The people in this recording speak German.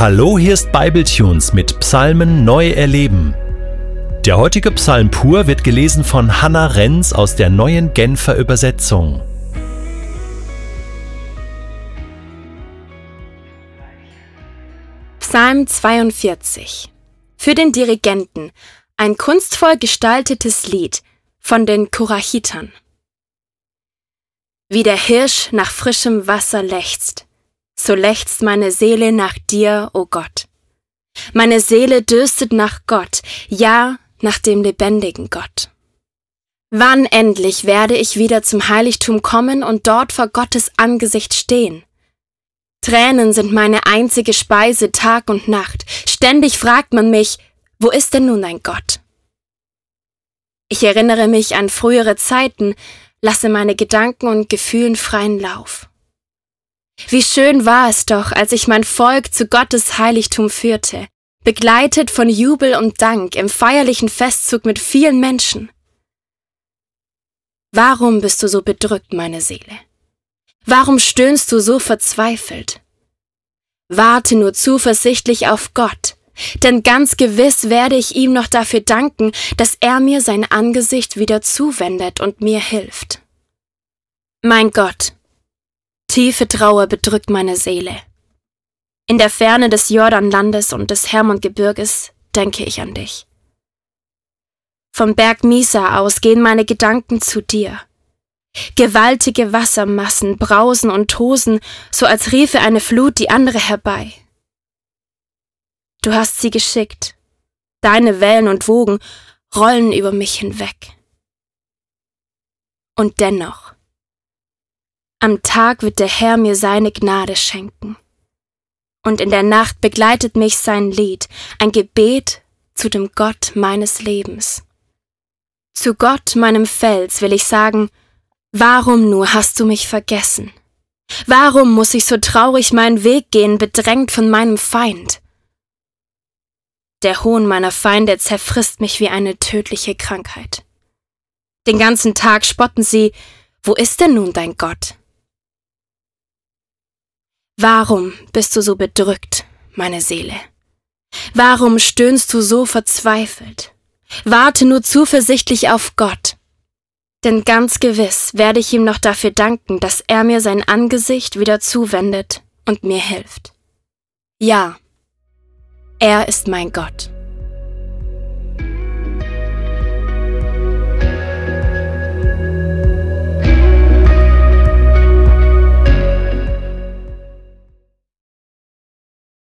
Hallo, hier ist Bibletunes mit Psalmen neu erleben. Der heutige Psalm pur wird gelesen von Hannah Renz aus der neuen Genfer Übersetzung. Psalm 42 Für den Dirigenten ein kunstvoll gestaltetes Lied von den Korachitern. Wie der Hirsch nach frischem Wasser lechzt, so lechzt meine Seele nach dir, o oh Gott. Meine Seele dürstet nach Gott, ja, nach dem lebendigen Gott. Wann endlich werde ich wieder zum Heiligtum kommen und dort vor Gottes Angesicht stehen? Tränen sind meine einzige Speise Tag und Nacht. Ständig fragt man mich, wo ist denn nun dein Gott? Ich erinnere mich an frühere Zeiten, lasse meine Gedanken und Gefühlen freien Lauf. Wie schön war es doch, als ich mein Volk zu Gottes Heiligtum führte, begleitet von Jubel und Dank im feierlichen Festzug mit vielen Menschen. Warum bist du so bedrückt, meine Seele? Warum stöhnst du so verzweifelt? Warte nur zuversichtlich auf Gott, denn ganz gewiss werde ich ihm noch dafür danken, dass er mir sein Angesicht wieder zuwendet und mir hilft. Mein Gott, tiefe Trauer bedrückt meine Seele. In der Ferne des Jordanlandes und des Hermongebirges denke ich an dich. Vom Berg Misa aus gehen meine Gedanken zu dir. Gewaltige Wassermassen brausen und tosen, so als riefe eine Flut die andere herbei. Du hast sie geschickt. Deine Wellen und Wogen rollen über mich hinweg. Und dennoch, am Tag wird der Herr mir seine Gnade schenken. Und in der Nacht begleitet mich sein Lied, ein Gebet zu dem Gott meines Lebens. Zu Gott, meinem Fels, will ich sagen, warum nur hast du mich vergessen? Warum muss ich so traurig meinen Weg gehen, bedrängt von meinem Feind? Der Hohn meiner Feinde zerfrisst mich wie eine tödliche Krankheit. Den ganzen Tag spotten sie, wo ist denn nun dein Gott? Warum bist du so bedrückt, meine Seele? Warum stöhnst du so verzweifelt? Warte nur zuversichtlich auf Gott. Denn ganz gewiss werde ich ihm noch dafür danken, dass er mir sein Angesicht wieder zuwendet und mir hilft. Ja, er ist mein Gott.